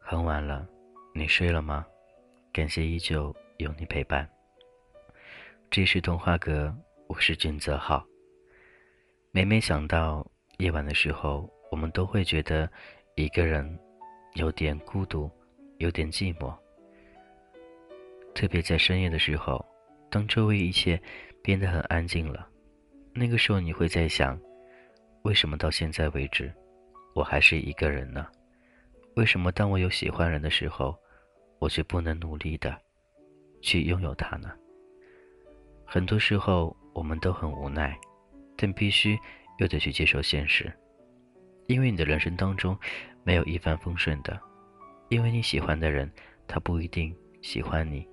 很晚了，你睡了吗？感谢依旧有你陪伴。这是童话阁，我是君泽浩。每每想到夜晚的时候，我们都会觉得一个人有点孤独，有点寂寞。特别在深夜的时候，当周围一切变得很安静了，那个时候你会在想：为什么到现在为止，我还是一个人呢？为什么当我有喜欢人的时候，我却不能努力的去拥有他呢？很多时候我们都很无奈，但必须又得去接受现实，因为你的人生当中没有一帆风顺的，因为你喜欢的人他不一定喜欢你，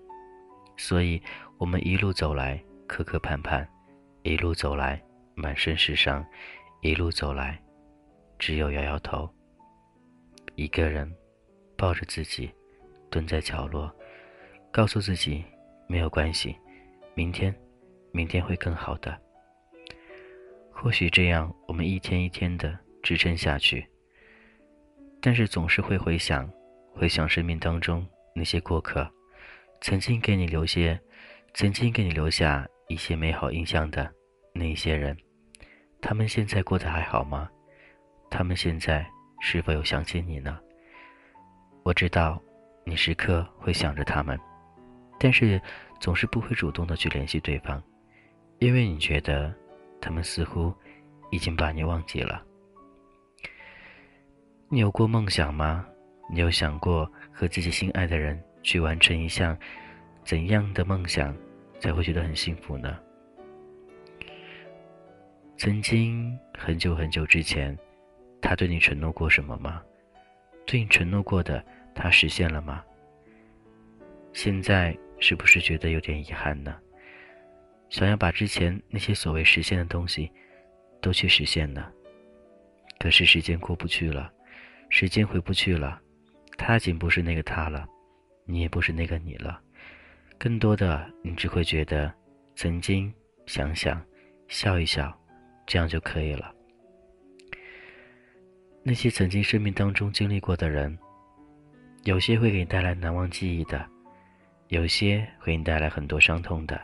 所以我们一路走来磕磕绊绊，一路走来满身是伤，一路走来只有摇摇头。一个人抱着自己，蹲在角落，告诉自己没有关系，明天，明天会更好的。或许这样，我们一天一天的支撑下去。但是总是会回想，回想生命当中那些过客，曾经给你留些，曾经给你留下一些美好印象的那些人，他们现在过得还好吗？他们现在？是否有想起你呢？我知道，你时刻会想着他们，但是总是不会主动的去联系对方，因为你觉得他们似乎已经把你忘记了。你有过梦想吗？你有想过和自己心爱的人去完成一项怎样的梦想才会觉得很幸福呢？曾经很久很久之前。他对你承诺过什么吗？对你承诺过的，他实现了吗？现在是不是觉得有点遗憾呢？想要把之前那些所谓实现的东西，都去实现呢？可是时间过不去了，时间回不去了，他已经不是那个他了，你也不是那个你了，更多的你只会觉得，曾经想想，笑一笑，这样就可以了。那些曾经生命当中经历过的人，有些会给你带来难忘记忆的，有些会给你带来很多伤痛的。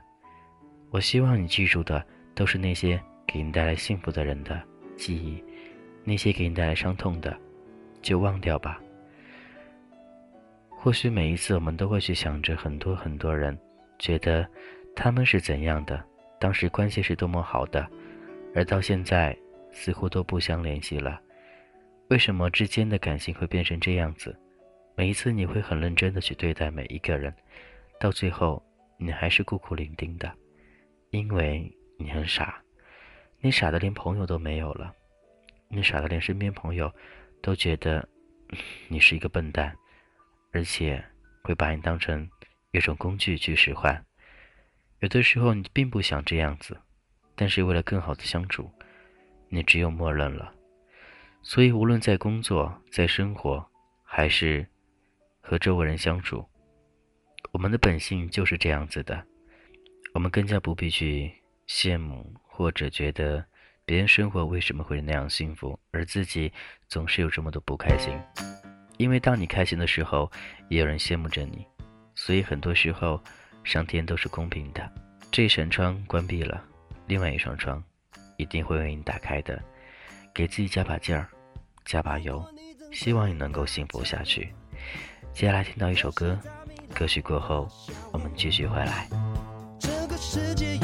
我希望你记住的都是那些给你带来幸福的人的记忆，那些给你带来伤痛的，就忘掉吧。或许每一次我们都会去想着很多很多人，觉得他们是怎样的，当时关系是多么好的，而到现在似乎都不相联系了。为什么之间的感情会变成这样子？每一次你会很认真的去对待每一个人，到最后你还是孤苦伶仃的，因为你很傻，你傻的连朋友都没有了，你傻的连身边朋友都觉得你是一个笨蛋，而且会把你当成一种工具去使唤。有的时候你并不想这样子，但是为了更好的相处，你只有默认了。所以，无论在工作、在生活，还是和周围人相处，我们的本性就是这样子的。我们更加不必去羡慕，或者觉得别人生活为什么会那样幸福，而自己总是有这么多不开心。因为当你开心的时候，也有人羡慕着你。所以，很多时候，上天都是公平的。这一扇窗关闭了，另外一扇窗一定会为你打开的。给自己加把劲儿，加把油，希望你能够幸福下去。接下来听到一首歌，歌曲过后，我们继续回来。这个世界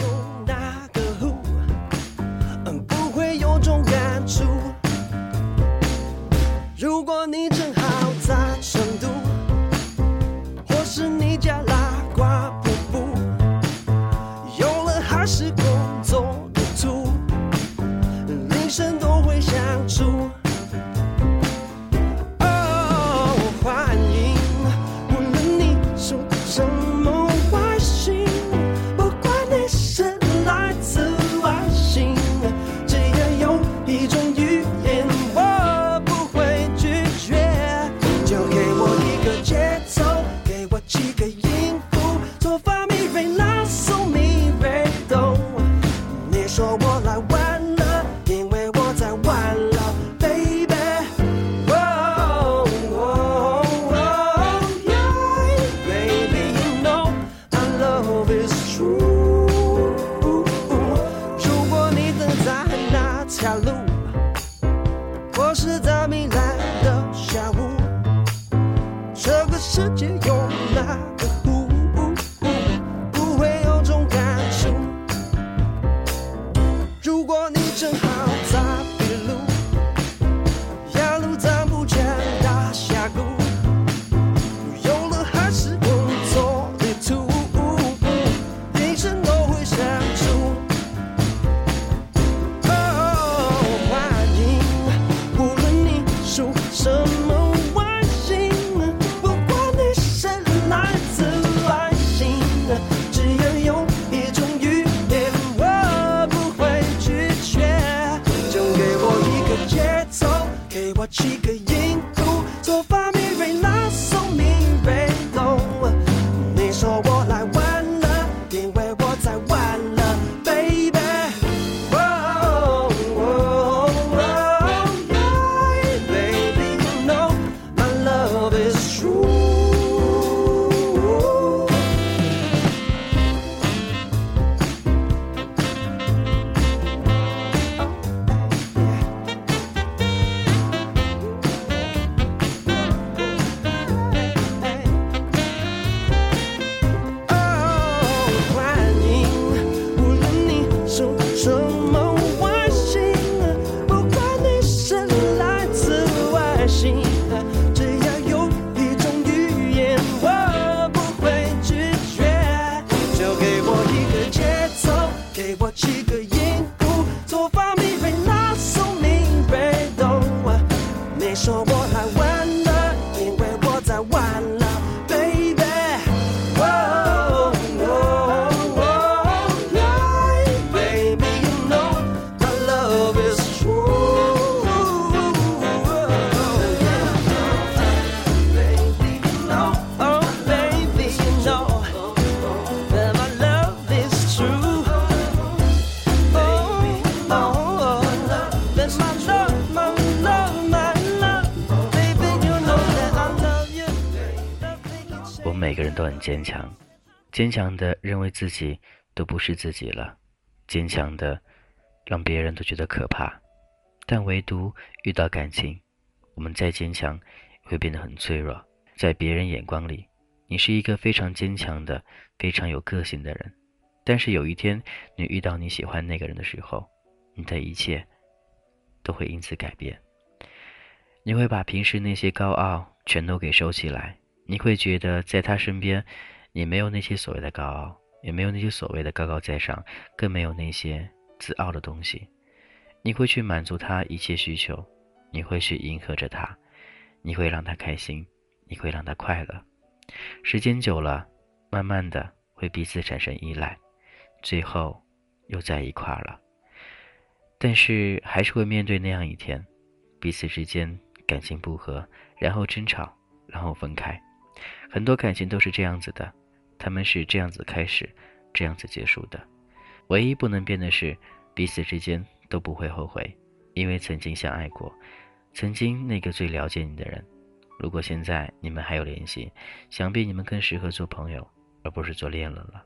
给我几个每个人都很坚强，坚强的认为自己都不是自己了，坚强的让别人都觉得可怕。但唯独遇到感情，我们再坚强也会变得很脆弱。在别人眼光里，你是一个非常坚强的、非常有个性的人。但是有一天，你遇到你喜欢那个人的时候，你的一切都会因此改变。你会把平时那些高傲全都给收起来，你会觉得在他身边，你没有那些所谓的高傲，也没有那些所谓的高高在上，更没有那些自傲的东西。你会去满足他一切需求，你会去迎合着他，你会让他开心，你会让他快乐。时间久了，慢慢的会彼此产生依赖，最后又在一块儿了。但是还是会面对那样一天，彼此之间感情不和，然后争吵，然后分开。很多感情都是这样子的，他们是这样子开始，这样子结束的。唯一不能变的是，彼此之间都不会后悔，因为曾经相爱过，曾经那个最了解你的人。如果现在你们还有联系，想必你们更适合做朋友，而不是做恋人了。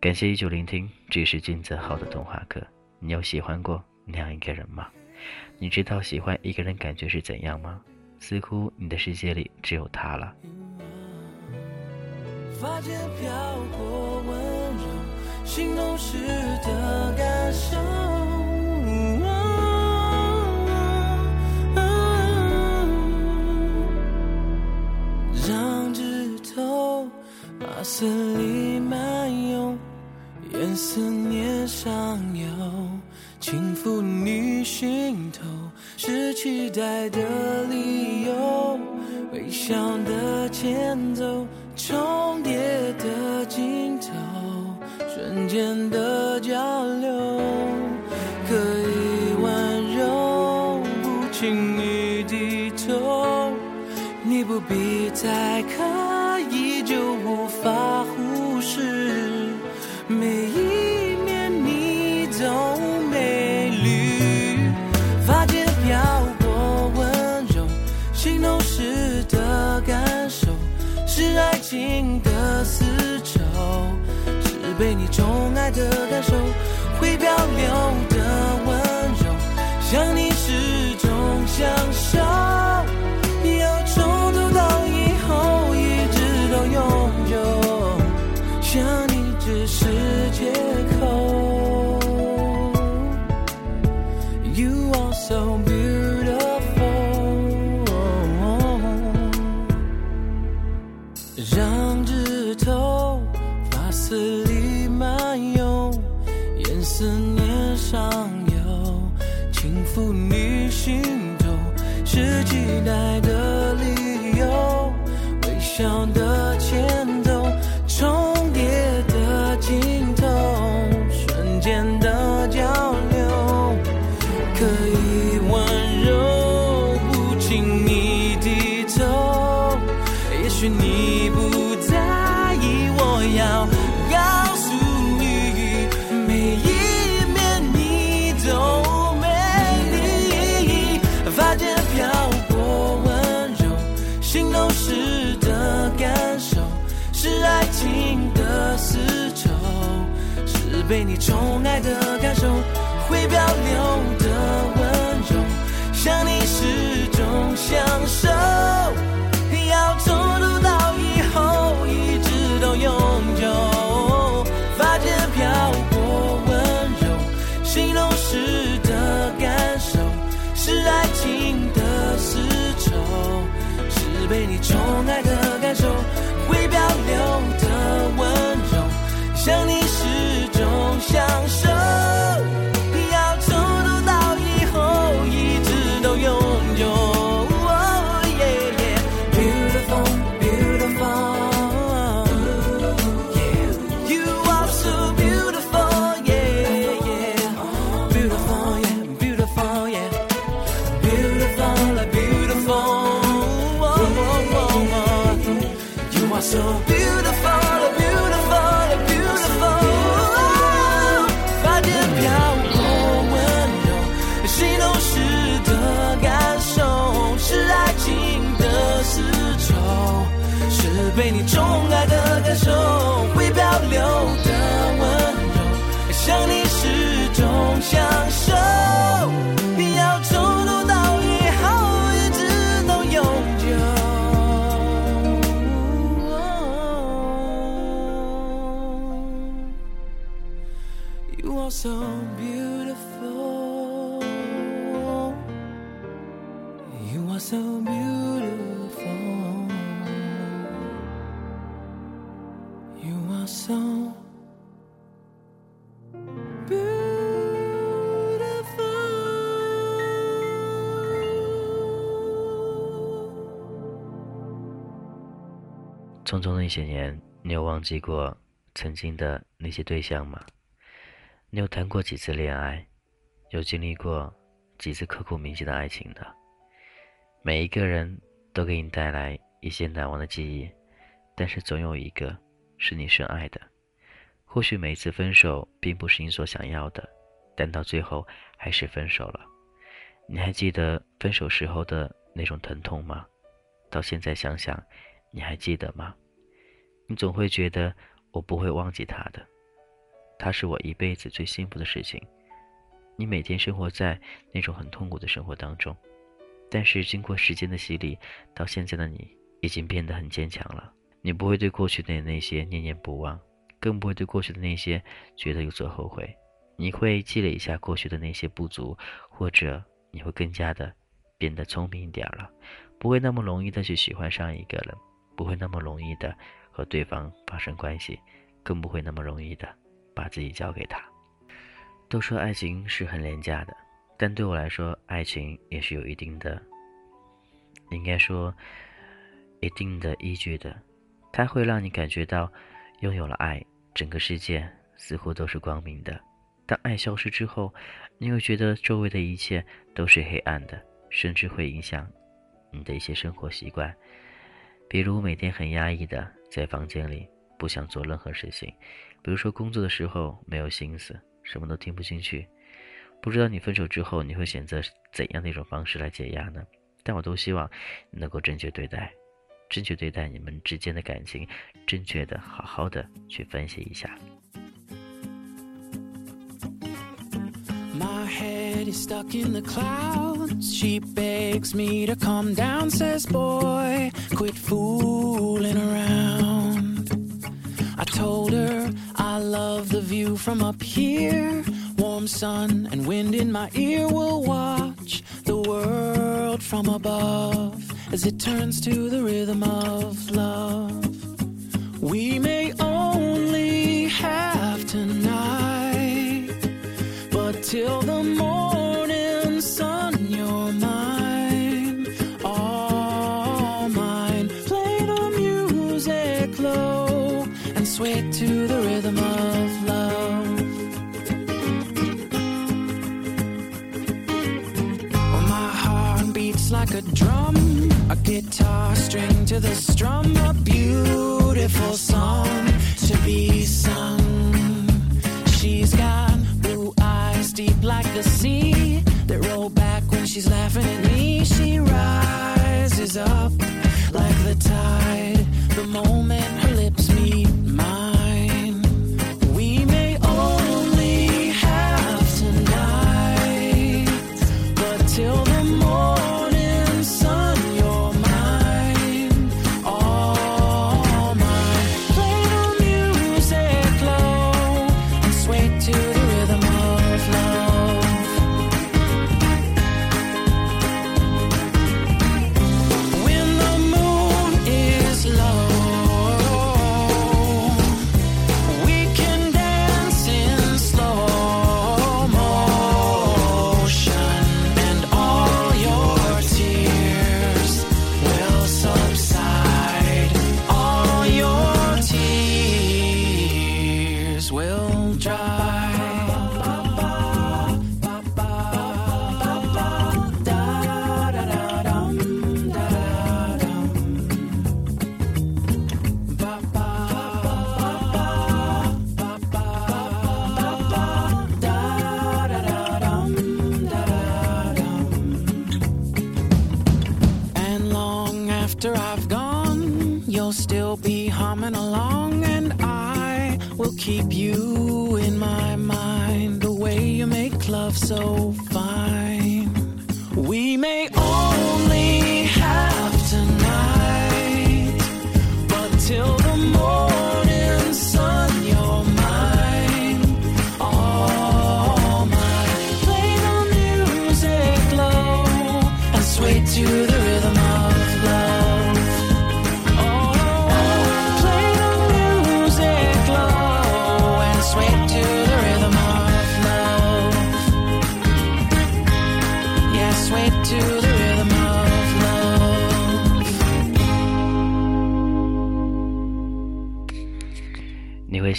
感谢依旧聆听，这是金泽浩的童话课。你有喜欢过那样一个人吗？你知道喜欢一个人感觉是怎样吗？似乎你的世界里只有他了。发间飘过温柔，心动时的感受。让指头把思里漫游，沿思念上游，轻抚你心头，是期待的理由，微笑的前奏，重叠的镜头，瞬间的交流，可以温柔，不轻易低头，你不必再看爱的感受，会漂流的温柔，想你始终享受。样的 so 匆匆的一些年，你有忘记过曾经的那些对象吗？你有谈过几次恋爱？有经历过几次刻骨铭心的爱情呢？每一个人都给你带来一些难忘的记忆，但是总有一个是你深爱的。或许每一次分手并不是你所想要的，但到最后还是分手了。你还记得分手时候的那种疼痛吗？到现在想想，你还记得吗？你总会觉得我不会忘记他的，他是我一辈子最幸福的事情。你每天生活在那种很痛苦的生活当中，但是经过时间的洗礼，到现在的你已经变得很坚强了。你不会对过去的那些念念不忘，更不会对过去的那些觉得有所后悔。你会积累一下过去的那些不足，或者你会更加的变得聪明一点了，不会那么容易的去喜欢上一个人，不会那么容易的和对方发生关系，更不会那么容易的把自己交给他。都说爱情是很廉价的，但对我来说，爱情也是有一定的，应该说一定的依据的。它会让你感觉到，拥有了爱，整个世界似乎都是光明的。当爱消失之后，你会觉得周围的一切都是黑暗的，甚至会影响你的一些生活习惯。比如每天很压抑的在房间里，不想做任何事情；比如说工作的时候没有心思，什么都听不进去。不知道你分手之后，你会选择怎样的一种方式来解压呢？但我都希望能够正确对待，正确对待你们之间的感情，正确的、好好的去分析一下。My head is stuck in the clouds. She begs me to calm down, says, Boy, quit fooling around. I told her I love the view from up here. Warm sun and wind in my ear will watch the world from above as it turns to the rhythm of love. We may beats like a drum, a guitar string to the strum, a beautiful song to be sung. She's got blue eyes deep like the sea that roll back when she's laughing at me. She rises up like the tide the moment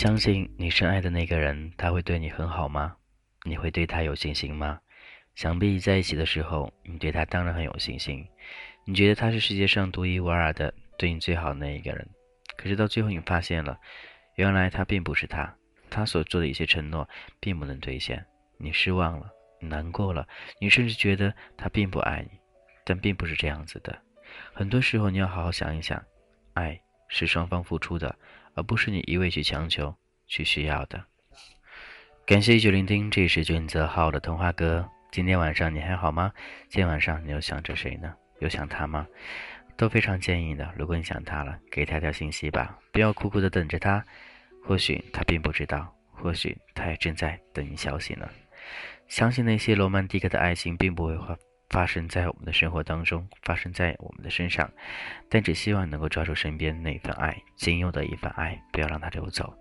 相信你深爱的那个人，他会对你很好吗？你会对他有信心吗？想必在一起的时候，你对他当然很有信心，你觉得他是世界上独一无二的，对你最好的那一个人。可是到最后，你发现了，原来他并不是他，他所做的一些承诺并不能兑现，你失望了，你难过了，你甚至觉得他并不爱你，但并不是这样子的。很多时候，你要好好想一想，爱是双方付出的，而不是你一味去强求、去需要的。感谢一直聆听，这是俊泽浩的童话歌。今天晚上你还好吗？今天晚上你又想着谁呢？有想他吗？都非常建议的。如果你想他了，给他条信息吧，不要苦苦的等着他。或许他并不知道，或许他也正在等你消息呢。相信那些罗曼蒂克的爱情并不会发发生在我们的生活当中，发生在我们的身上，但只希望能够抓住身边那份爱，仅有的一份爱，不要让它流走。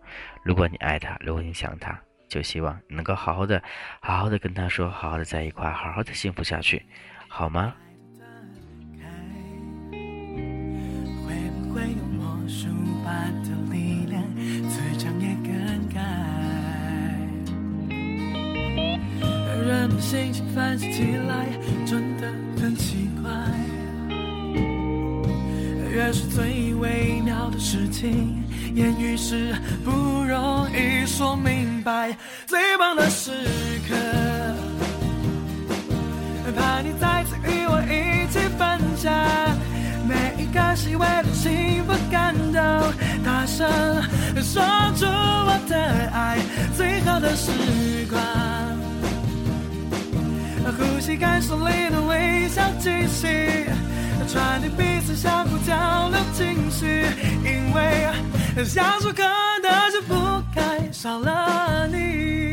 如果你爱他，如果你想他，就希望你能够好好的、好好的跟他说，好好的在一块，好好的幸福下去，好吗？人的心情反射起来，真的很奇怪。越是最微妙的事情，言语是不容易说明白。最棒的时刻。怕你再次与我一起分享每一个细微的幸福感动，大声说出我的爱，最好的时光。呼吸，感受你的微笑气息，传递彼此相互交流情绪，因为相处可能就不该少了你。